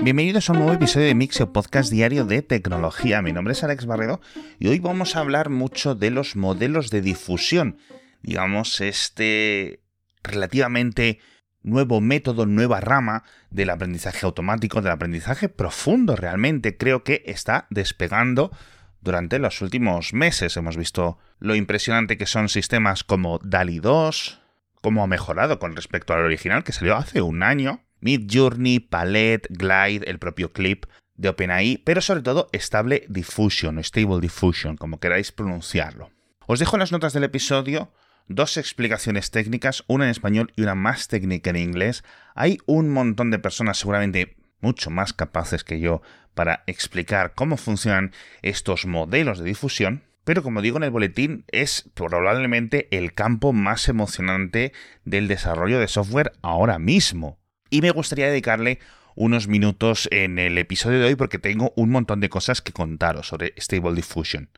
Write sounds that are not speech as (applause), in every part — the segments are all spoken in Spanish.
Bienvenidos a un nuevo episodio de Mixio Podcast Diario de Tecnología. Mi nombre es Alex Barredo y hoy vamos a hablar mucho de los modelos de difusión. Digamos, este relativamente nuevo método, nueva rama del aprendizaje automático, del aprendizaje profundo realmente. Creo que está despegando durante los últimos meses. Hemos visto lo impresionante que son sistemas como DALI 2, cómo ha mejorado con respecto al original que salió hace un año. Midjourney, Palette, Glide, el propio Clip de OpenAI, pero sobre todo Stable Diffusion o Stable Diffusion, como queráis pronunciarlo. Os dejo en las notas del episodio dos explicaciones técnicas, una en español y una más técnica en inglés. Hay un montón de personas seguramente mucho más capaces que yo para explicar cómo funcionan estos modelos de difusión, pero como digo en el boletín, es probablemente el campo más emocionante del desarrollo de software ahora mismo. Y me gustaría dedicarle unos minutos en el episodio de hoy porque tengo un montón de cosas que contaros sobre Stable Diffusion,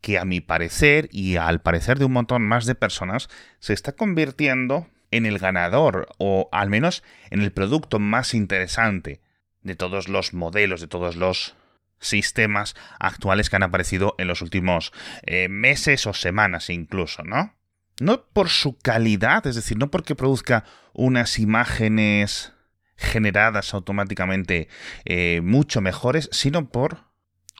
que a mi parecer y al parecer de un montón más de personas se está convirtiendo en el ganador o al menos en el producto más interesante de todos los modelos, de todos los sistemas actuales que han aparecido en los últimos eh, meses o semanas incluso, ¿no? No por su calidad, es decir, no porque produzca unas imágenes generadas automáticamente eh, mucho mejores, sino por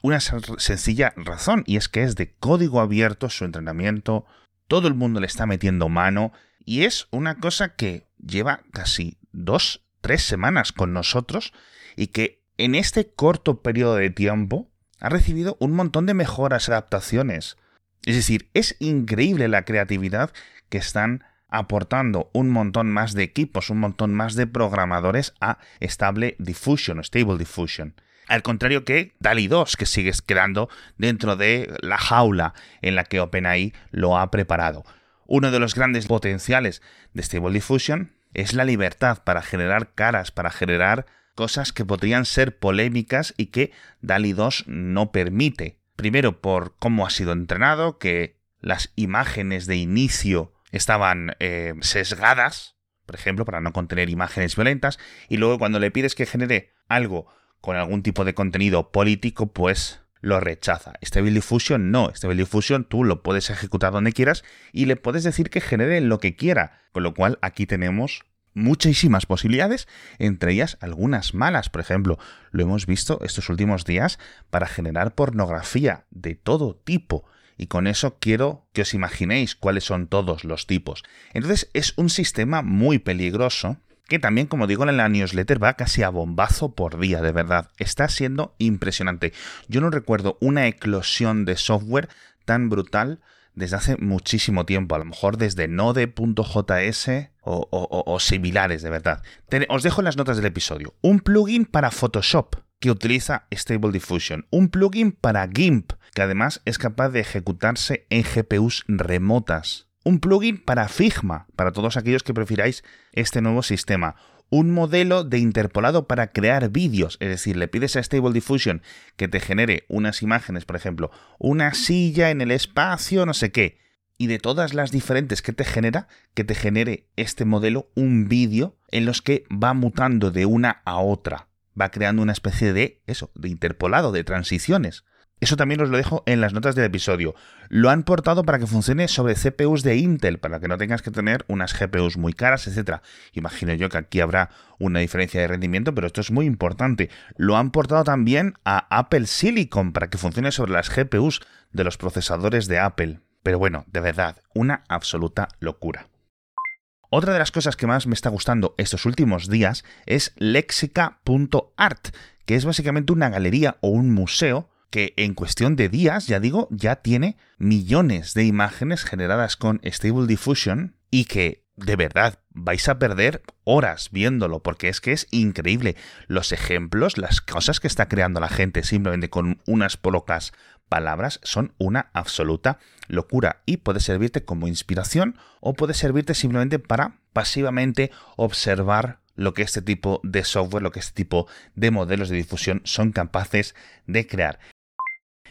una sencilla razón, y es que es de código abierto su entrenamiento, todo el mundo le está metiendo mano, y es una cosa que lleva casi dos, tres semanas con nosotros, y que en este corto periodo de tiempo ha recibido un montón de mejoras, adaptaciones. Es decir, es increíble la creatividad que están aportando un montón más de equipos, un montón más de programadores a Stable Diffusion Stable Diffusion. Al contrario que DALI 2, que sigue quedando dentro de la jaula en la que OpenAI lo ha preparado. Uno de los grandes potenciales de Stable Diffusion es la libertad para generar caras, para generar cosas que podrían ser polémicas y que DALI 2 no permite. Primero por cómo ha sido entrenado, que las imágenes de inicio estaban eh, sesgadas, por ejemplo, para no contener imágenes violentas, y luego cuando le pides que genere algo con algún tipo de contenido político, pues lo rechaza. Stable Diffusion no. Stable Diffusion tú lo puedes ejecutar donde quieras y le puedes decir que genere lo que quiera. Con lo cual aquí tenemos muchísimas posibilidades, entre ellas algunas malas. Por ejemplo, lo hemos visto estos últimos días para generar pornografía de todo tipo. Y con eso quiero que os imaginéis cuáles son todos los tipos. Entonces es un sistema muy peligroso que también, como digo en la newsletter, va casi a bombazo por día, de verdad. Está siendo impresionante. Yo no recuerdo una eclosión de software tan brutal desde hace muchísimo tiempo, a lo mejor desde node.js o, similares, de verdad. os dejo en las notas del episodio. Un plugin para Photoshop que utiliza Stable Diffusion. Un plugin para GIMP que además es capaz de ejecutarse en GPUs remotas. Un plugin para Figma, para todos aquellos que prefiráis este nuevo sistema un modelo de interpolado para crear vídeos. Es decir, le pides a Stable Diffusion que te genere unas imágenes, por ejemplo, una silla en el espacio, no sé qué. Y de todas las diferentes que te genera, que te genere este modelo un vídeo en los que va mutando de una a otra. Va creando una especie de eso, de interpolado, de transiciones. Eso también os lo dejo en las notas del episodio. Lo han portado para que funcione sobre CPUs de Intel, para que no tengas que tener unas GPUs muy caras, etc. Imagino yo que aquí habrá una diferencia de rendimiento, pero esto es muy importante. Lo han portado también a Apple Silicon para que funcione sobre las GPUs de los procesadores de Apple. Pero bueno, de verdad, una absoluta locura. Otra de las cosas que más me está gustando estos últimos días es lexica.art, que es básicamente una galería o un museo que en cuestión de días, ya digo, ya tiene millones de imágenes generadas con Stable Diffusion y que de verdad vais a perder horas viéndolo porque es que es increíble los ejemplos, las cosas que está creando la gente simplemente con unas pocas palabras son una absoluta locura y puede servirte como inspiración o puede servirte simplemente para pasivamente observar lo que este tipo de software, lo que este tipo de modelos de difusión son capaces de crear.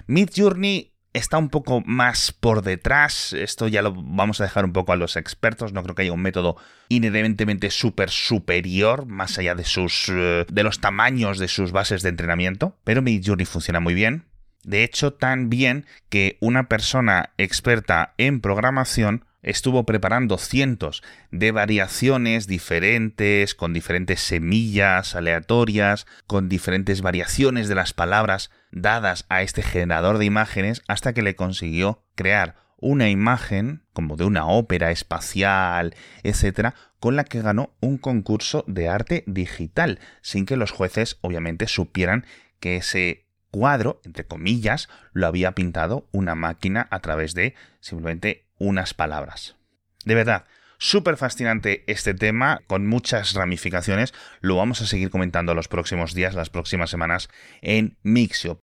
Midjourney está un poco más por detrás. Esto ya lo vamos a dejar un poco a los expertos. No creo que haya un método inherentemente súper superior, más allá de sus. Eh, de los tamaños de sus bases de entrenamiento. Pero Midjourney funciona muy bien. De hecho, tan bien que una persona experta en programación estuvo preparando cientos de variaciones diferentes, con diferentes semillas aleatorias, con diferentes variaciones de las palabras dadas a este generador de imágenes, hasta que le consiguió crear una imagen, como de una ópera espacial, etcétera, con la que ganó un concurso de arte digital, sin que los jueces obviamente supieran que ese cuadro, entre comillas, lo había pintado una máquina a través de simplemente unas palabras. De verdad, súper fascinante este tema, con muchas ramificaciones. Lo vamos a seguir comentando los próximos días, las próximas semanas en Mixio.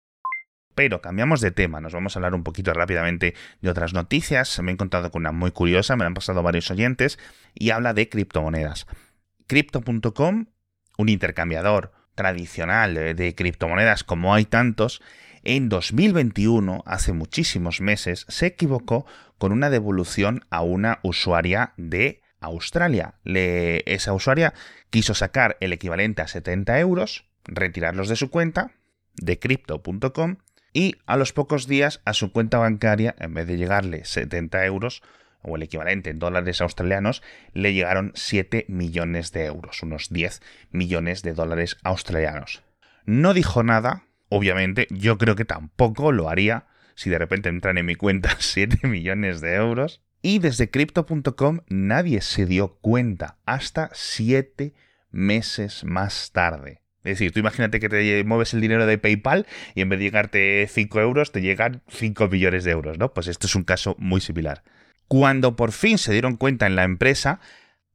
Pero cambiamos de tema, nos vamos a hablar un poquito rápidamente de otras noticias. Me he encontrado con una muy curiosa, me la han pasado varios oyentes, y habla de criptomonedas. Crypto.com, un intercambiador tradicional de criptomonedas como hay tantos, en 2021, hace muchísimos meses, se equivocó con una devolución a una usuaria de Australia. esa usuaria quiso sacar el equivalente a 70 euros, retirarlos de su cuenta, de crypto.com, y a los pocos días a su cuenta bancaria, en vez de llegarle 70 euros, o el equivalente en dólares australianos, le llegaron 7 millones de euros, unos 10 millones de dólares australianos. No dijo nada, obviamente, yo creo que tampoco lo haría si de repente entran en mi cuenta (laughs) 7 millones de euros. Y desde crypto.com nadie se dio cuenta hasta 7 meses más tarde. Es decir, tú imagínate que te mueves el dinero de PayPal y en vez de llegarte 5 euros, te llegan 5 millones de euros, ¿no? Pues esto es un caso muy similar. Cuando por fin se dieron cuenta en la empresa,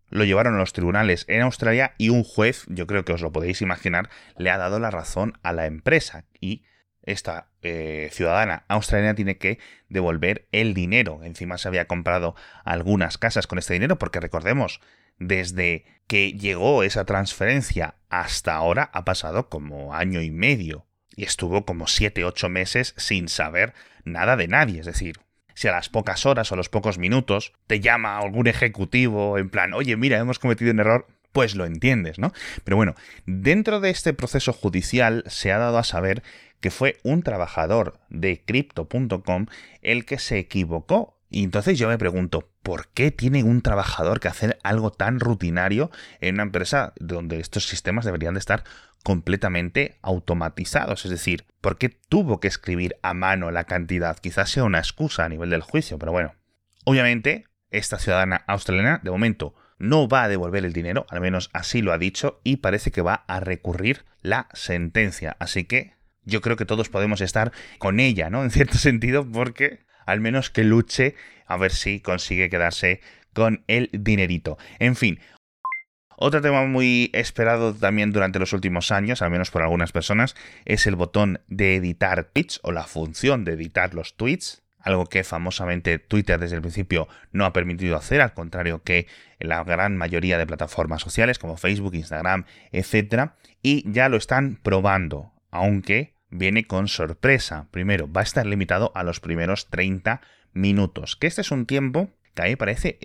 lo llevaron a los tribunales en Australia y un juez, yo creo que os lo podéis imaginar, le ha dado la razón a la empresa y esta eh, ciudadana australiana tiene que devolver el dinero. Encima se había comprado algunas casas con este dinero porque recordemos, desde que llegó esa transferencia hasta ahora ha pasado como año y medio y estuvo como 7, 8 meses sin saber nada de nadie. Es decir, si a las pocas horas o a los pocos minutos te llama algún ejecutivo en plan, oye, mira, hemos cometido un error, pues lo entiendes, ¿no? Pero bueno, dentro de este proceso judicial se ha dado a saber que fue un trabajador de crypto.com el que se equivocó. Y entonces yo me pregunto, ¿por qué tiene un trabajador que hacer algo tan rutinario en una empresa donde estos sistemas deberían de estar completamente automatizados. Es decir, ¿por qué tuvo que escribir a mano la cantidad? Quizás sea una excusa a nivel del juicio, pero bueno. Obviamente, esta ciudadana australiana, de momento, no va a devolver el dinero, al menos así lo ha dicho, y parece que va a recurrir la sentencia. Así que yo creo que todos podemos estar con ella, ¿no? En cierto (laughs) sentido, porque al menos que luche a ver si consigue quedarse con el dinerito. En fin, otro tema muy esperado también durante los últimos años, al menos por algunas personas, es el botón de editar tweets o la función de editar los tweets, algo que famosamente Twitter desde el principio no ha permitido hacer, al contrario que la gran mayoría de plataformas sociales como Facebook, Instagram, etc. Y ya lo están probando, aunque viene con sorpresa. Primero, va a estar limitado a los primeros 30 minutos, que este es un tiempo que a mí parece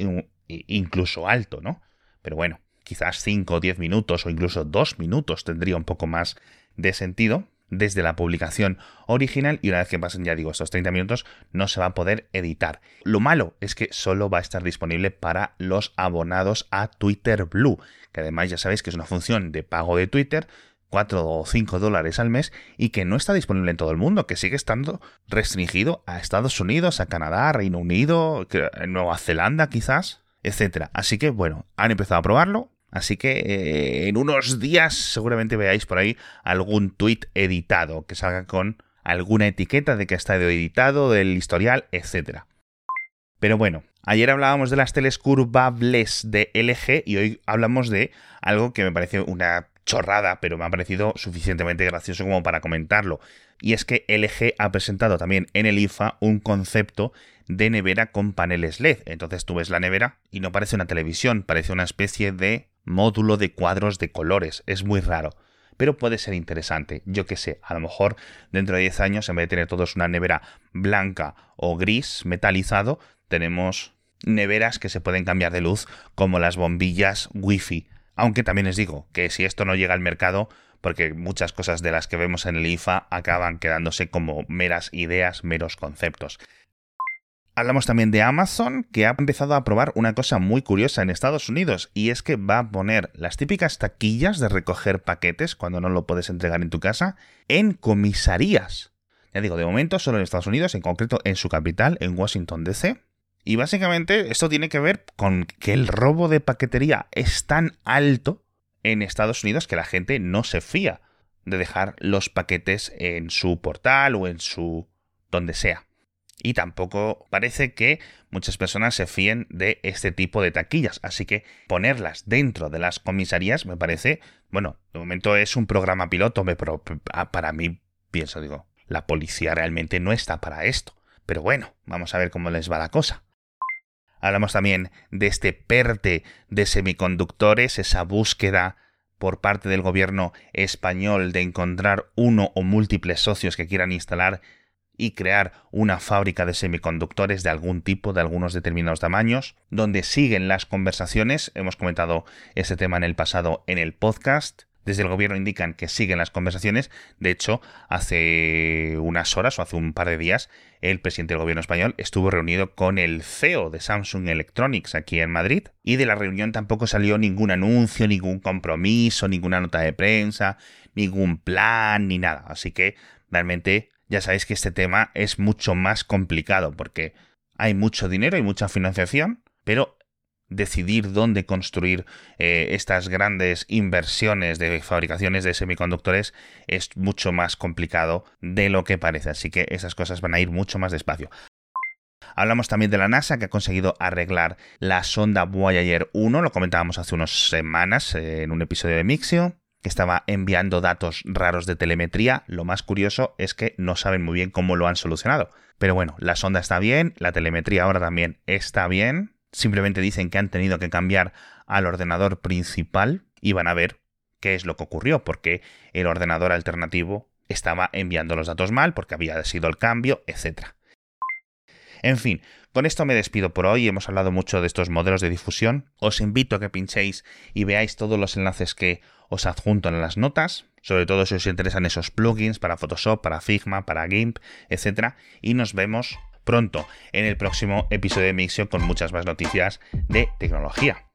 incluso alto, ¿no? Pero bueno, quizás 5 o 10 minutos o incluso 2 minutos tendría un poco más de sentido desde la publicación original y una vez que pasen ya digo estos 30 minutos no se va a poder editar. Lo malo es que solo va a estar disponible para los abonados a Twitter Blue, que además ya sabéis que es una función de pago de Twitter 4 o 5 dólares al mes y que no está disponible en todo el mundo, que sigue estando restringido a Estados Unidos, a Canadá, Reino Unido, Nueva Zelanda quizás, etcétera. Así que bueno, han empezado a probarlo, Así que eh, en unos días seguramente veáis por ahí algún tweet editado que salga con alguna etiqueta de que ha estado editado, del historial, etc. Pero bueno, ayer hablábamos de las teles curvables de LG y hoy hablamos de algo que me parece una chorrada, pero me ha parecido suficientemente gracioso como para comentarlo. Y es que LG ha presentado también en el IFA un concepto de nevera con paneles LED. Entonces tú ves la nevera y no parece una televisión, parece una especie de módulo de cuadros de colores. Es muy raro. pero puede ser interesante. Yo qué sé, a lo mejor dentro de 10 años, en vez de tener todos una nevera blanca o gris metalizado, tenemos neveras que se pueden cambiar de luz como las bombillas wifi. Aunque también les digo que si esto no llega al mercado, porque muchas cosas de las que vemos en el IFA acaban quedándose como meras ideas, meros conceptos. Hablamos también de Amazon, que ha empezado a probar una cosa muy curiosa en Estados Unidos, y es que va a poner las típicas taquillas de recoger paquetes cuando no lo puedes entregar en tu casa en comisarías. Ya digo, de momento solo en Estados Unidos, en concreto en su capital, en Washington DC. Y básicamente esto tiene que ver con que el robo de paquetería es tan alto en Estados Unidos que la gente no se fía de dejar los paquetes en su portal o en su donde sea y tampoco parece que muchas personas se fíen de este tipo de taquillas. Así que ponerlas dentro de las comisarías me parece, bueno, de momento es un programa piloto, pero para mí pienso, digo, la policía realmente no está para esto. Pero bueno, vamos a ver cómo les va la cosa. Hablamos también de este PERTE de semiconductores, esa búsqueda por parte del gobierno español de encontrar uno o múltiples socios que quieran instalar y crear una fábrica de semiconductores de algún tipo, de algunos determinados tamaños, donde siguen las conversaciones. Hemos comentado ese tema en el pasado en el podcast. Desde el gobierno indican que siguen las conversaciones. De hecho, hace unas horas o hace un par de días, el presidente del gobierno español estuvo reunido con el CEO de Samsung Electronics aquí en Madrid. Y de la reunión tampoco salió ningún anuncio, ningún compromiso, ninguna nota de prensa, ningún plan, ni nada. Así que realmente ya sabéis que este tema es mucho más complicado porque hay mucho dinero y mucha financiación, pero decidir dónde construir eh, estas grandes inversiones de fabricaciones de semiconductores es mucho más complicado de lo que parece, así que esas cosas van a ir mucho más despacio. Hablamos también de la NASA que ha conseguido arreglar la sonda Voyager 1, lo comentábamos hace unas semanas eh, en un episodio de Mixio que estaba enviando datos raros de telemetría. Lo más curioso es que no saben muy bien cómo lo han solucionado. Pero bueno, la sonda está bien, la telemetría ahora también está bien. Simplemente dicen que han tenido que cambiar al ordenador principal y van a ver qué es lo que ocurrió, porque el ordenador alternativo estaba enviando los datos mal, porque había sido el cambio, etc. En fin, con esto me despido por hoy. Hemos hablado mucho de estos modelos de difusión. Os invito a que pinchéis y veáis todos los enlaces que os adjunto en las notas, sobre todo si os interesan esos plugins para Photoshop, para Figma, para GIMP, etc. Y nos vemos pronto en el próximo episodio de Mixio con muchas más noticias de tecnología.